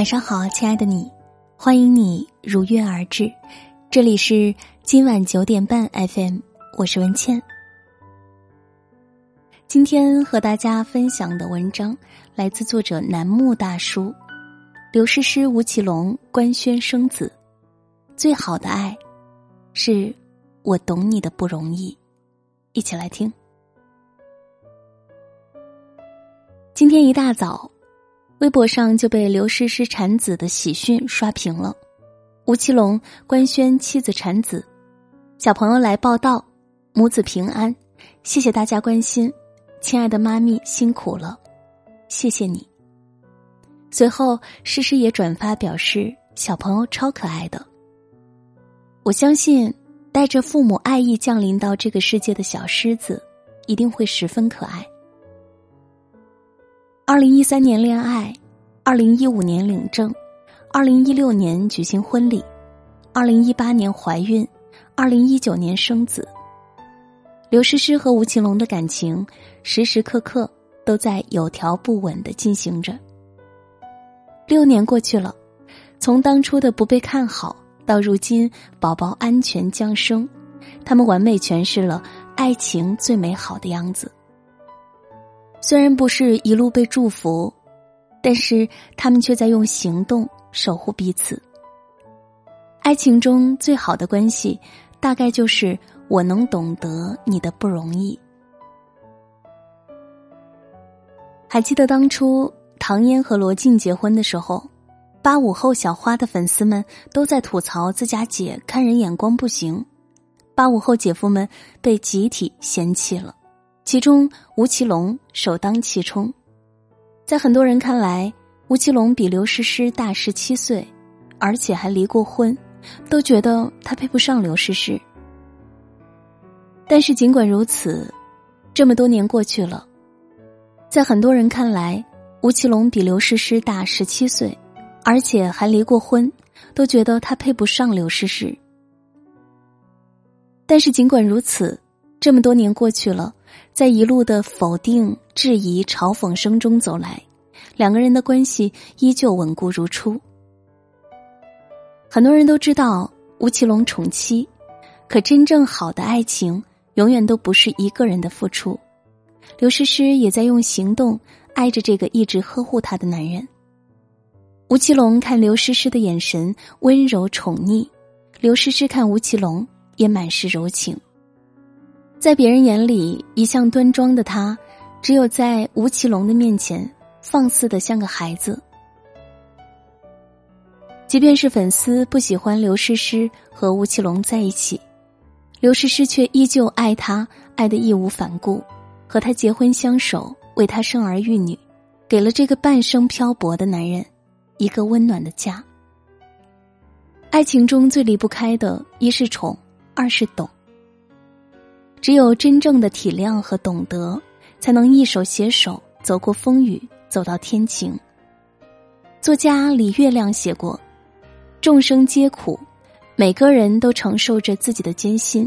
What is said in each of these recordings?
晚上好，亲爱的你，欢迎你如约而至，这里是今晚九点半 FM，我是文倩。今天和大家分享的文章来自作者楠木大叔，刘诗诗、吴奇隆官宣生子，最好的爱，是我懂你的不容易，一起来听。今天一大早。微博上就被刘诗诗产子的喜讯刷屏了，吴奇隆官宣妻子产子，小朋友来报道，母子平安，谢谢大家关心，亲爱的妈咪辛苦了，谢谢你。随后诗诗也转发表示，小朋友超可爱的，我相信带着父母爱意降临到这个世界的小狮子，一定会十分可爱。二零一三年恋爱，二零一五年领证，二零一六年举行婚礼，二零一八年怀孕，二零一九年生子。刘诗诗和吴奇隆的感情时时刻刻都在有条不紊的进行着。六年过去了，从当初的不被看好到如今宝宝安全降生，他们完美诠释了爱情最美好的样子。虽然不是一路被祝福，但是他们却在用行动守护彼此。爱情中最好的关系，大概就是我能懂得你的不容易。还记得当初唐嫣和罗晋结婚的时候，八五后小花的粉丝们都在吐槽自家姐看人眼光不行，八五后姐夫们被集体嫌弃了。其中，吴奇隆首当其冲。在很多人看来，吴奇隆比刘诗诗大十七岁，而且还离过婚，都觉得他配不上刘诗诗。但是，尽管如此，这么多年过去了，在很多人看来，吴奇隆比刘诗诗大十七岁，而且还离过婚，都觉得他配不上刘诗诗。但是，尽管如此，这么多年过去了。在一路的否定、质疑、嘲讽声中走来，两个人的关系依旧稳固如初。很多人都知道吴奇隆宠妻，可真正好的爱情永远都不是一个人的付出。刘诗诗也在用行动爱着这个一直呵护她的男人。吴奇隆看刘诗诗的眼神温柔宠溺，刘诗诗看吴奇隆也满是柔情。在别人眼里，一向端庄的他，只有在吴奇隆的面前，放肆的像个孩子。即便是粉丝不喜欢刘诗诗和吴奇隆在一起，刘诗诗却依旧爱他，爱的义无反顾，和他结婚相守，为他生儿育女，给了这个半生漂泊的男人一个温暖的家。爱情中最离不开的，一是宠，二是懂。只有真正的体谅和懂得，才能一手携手走过风雨，走到天晴。作家李月亮写过：“众生皆苦，每个人都承受着自己的艰辛，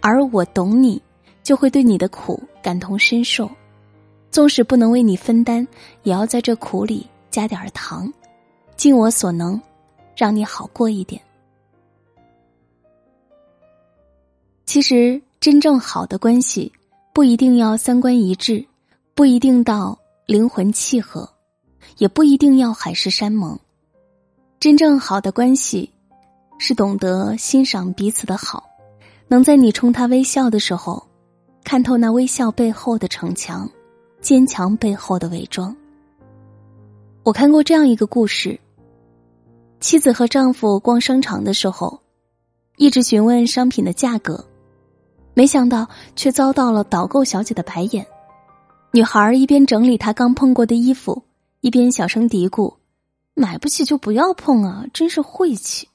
而我懂你，就会对你的苦感同身受。纵使不能为你分担，也要在这苦里加点糖，尽我所能，让你好过一点。”其实。真正好的关系，不一定要三观一致，不一定到灵魂契合，也不一定要海誓山盟。真正好的关系，是懂得欣赏彼此的好，能在你冲他微笑的时候，看透那微笑背后的逞强，坚强背后的伪装。我看过这样一个故事：妻子和丈夫逛商场的时候，一直询问商品的价格。没想到，却遭到了导购小姐的白眼。女孩一边整理她刚碰过的衣服，一边小声嘀咕：“买不起就不要碰啊，真是晦气。”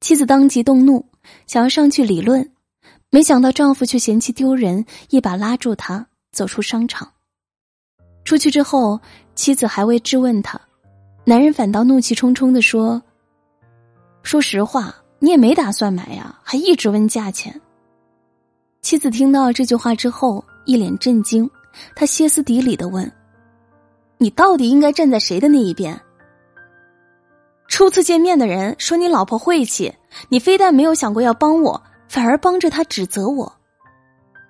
妻子当即动怒，想要上去理论，没想到丈夫却嫌弃丢人，一把拉住她走出商场。出去之后，妻子还未质问他，男人反倒怒气冲冲的说：“说实话，你也没打算买呀，还一直问价钱。”妻子听到这句话之后，一脸震惊。她歇斯底里的问：“你到底应该站在谁的那一边？初次见面的人说你老婆晦气，你非但没有想过要帮我，反而帮着他指责我。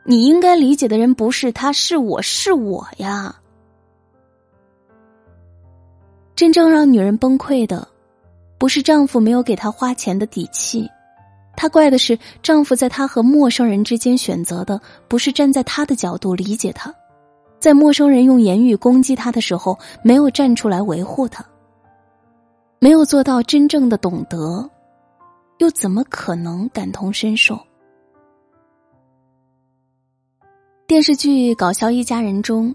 你应该理解的人不是他，是我是我呀。真正让女人崩溃的，不是丈夫没有给她花钱的底气，她怪的是丈夫在她和陌生人之间选择的不是站在她的角度理解她，在陌生人用言语攻击她的时候，没有站出来维护她，没有做到真正的懂得，又怎么可能感同身受？电视剧《搞笑一家人》中，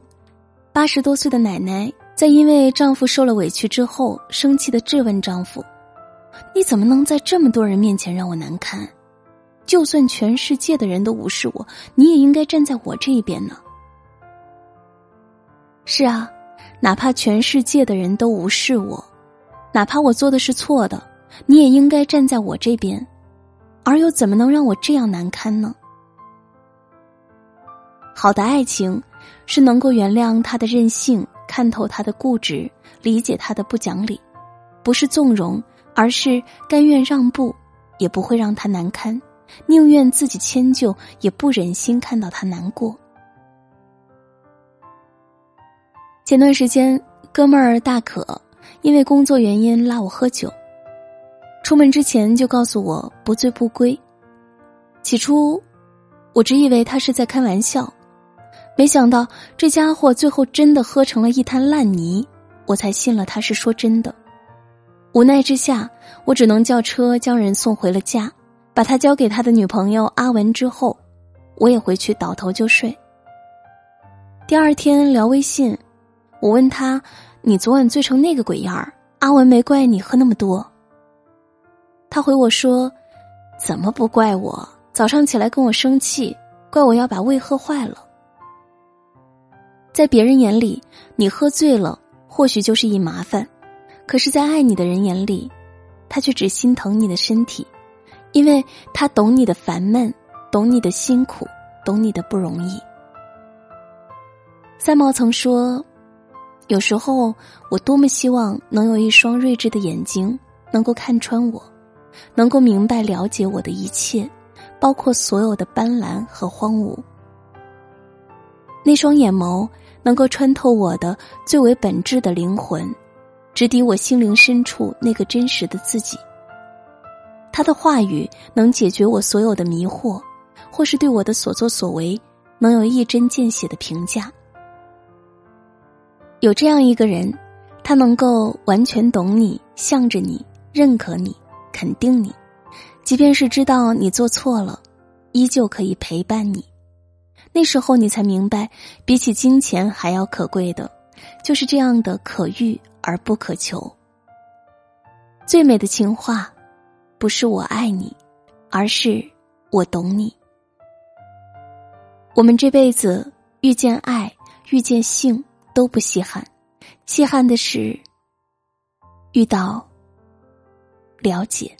八十多岁的奶奶。在因为丈夫受了委屈之后，生气的质问丈夫：“你怎么能在这么多人面前让我难堪？就算全世界的人都无视我，你也应该站在我这一边呢。”是啊，哪怕全世界的人都无视我，哪怕我做的是错的，你也应该站在我这边，而又怎么能让我这样难堪呢？好的爱情，是能够原谅他的任性。看透他的固执，理解他的不讲理，不是纵容，而是甘愿让步，也不会让他难堪，宁愿自己迁就，也不忍心看到他难过。前段时间，哥们儿大可因为工作原因拉我喝酒，出门之前就告诉我不醉不归。起初，我只以为他是在开玩笑。没想到这家伙最后真的喝成了一滩烂泥，我才信了他是说真的。无奈之下，我只能叫车将人送回了家，把他交给他的女朋友阿文之后，我也回去倒头就睡。第二天聊微信，我问他：“你昨晚醉成那个鬼样儿，阿文没怪你喝那么多？”他回我说：“怎么不怪我？早上起来跟我生气，怪我要把胃喝坏了。”在别人眼里，你喝醉了或许就是一麻烦；可是，在爱你的人眼里，他却只心疼你的身体，因为他懂你的烦闷，懂你的辛苦，懂你的不容易。三毛曾说：“有时候，我多么希望能有一双睿智的眼睛，能够看穿我，能够明白了解我的一切，包括所有的斑斓和荒芜。那双眼眸。”能够穿透我的最为本质的灵魂，直抵我心灵深处那个真实的自己。他的话语能解决我所有的迷惑，或是对我的所作所为能有一针见血的评价。有这样一个人，他能够完全懂你，向着你，认可你，肯定你，即便是知道你做错了，依旧可以陪伴你。那时候你才明白，比起金钱还要可贵的，就是这样的可遇而不可求。最美的情话，不是我爱你，而是我懂你。我们这辈子遇见爱、遇见性都不稀罕，稀罕的是遇到了解。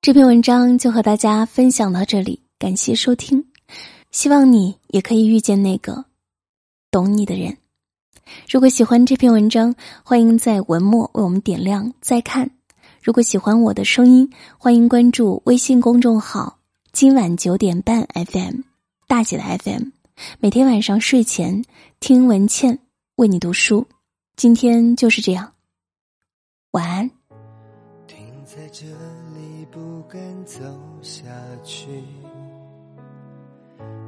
这篇文章就和大家分享到这里，感谢收听。希望你也可以遇见那个懂你的人。如果喜欢这篇文章，欢迎在文末为我们点亮再看。如果喜欢我的声音，欢迎关注微信公众号“今晚九点半 FM” 大写的 FM。每天晚上睡前听文倩为你读书。今天就是这样，晚安。停在这里不敢走下去，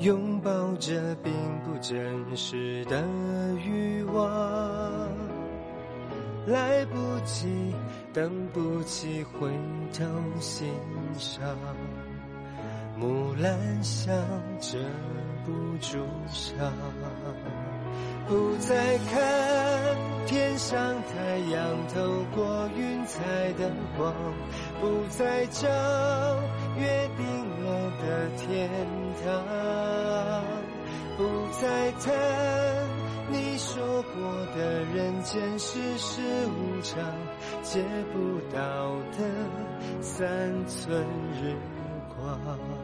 拥抱着并不真实的欲望，来不及，等不起，回头欣赏。木兰香遮不住伤，不再看天上太阳透过云彩的光，不再找约定了的天堂，不再叹你说过的人间世事无常，借不到的三寸日光。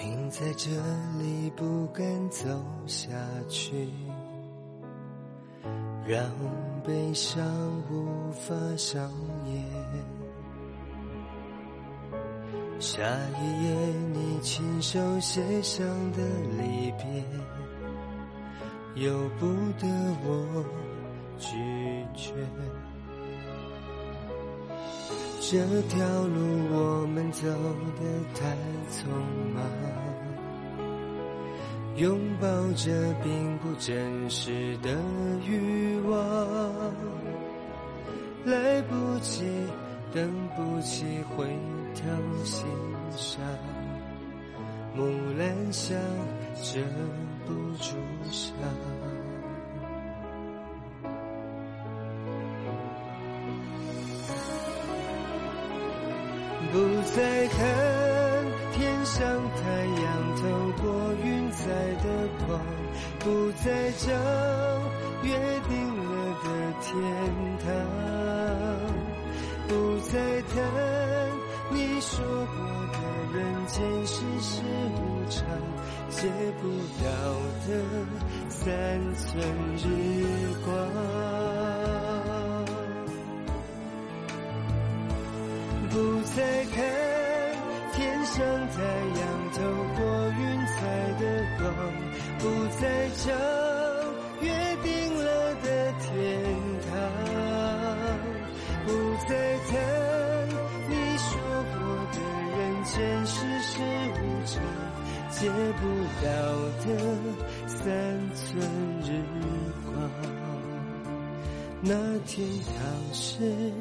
停在这里不敢走下去，让悲伤无法上演。下一页你亲手写上的离别，由不得我拒绝。这条路我们走得太匆忙。拥抱着并不真实的欲望，来不及，等不及，回头欣赏。木兰香遮不住伤，不再看天上太阳透过云。彩的光，不再找约定了的天堂，不再谈你说过的人间世事无常，借不到的三寸日光，再看天上太阳透过云彩的光。不再找约定了的天堂，不再谈你说过的人间世事无常，借不到的三寸日光。那天堂是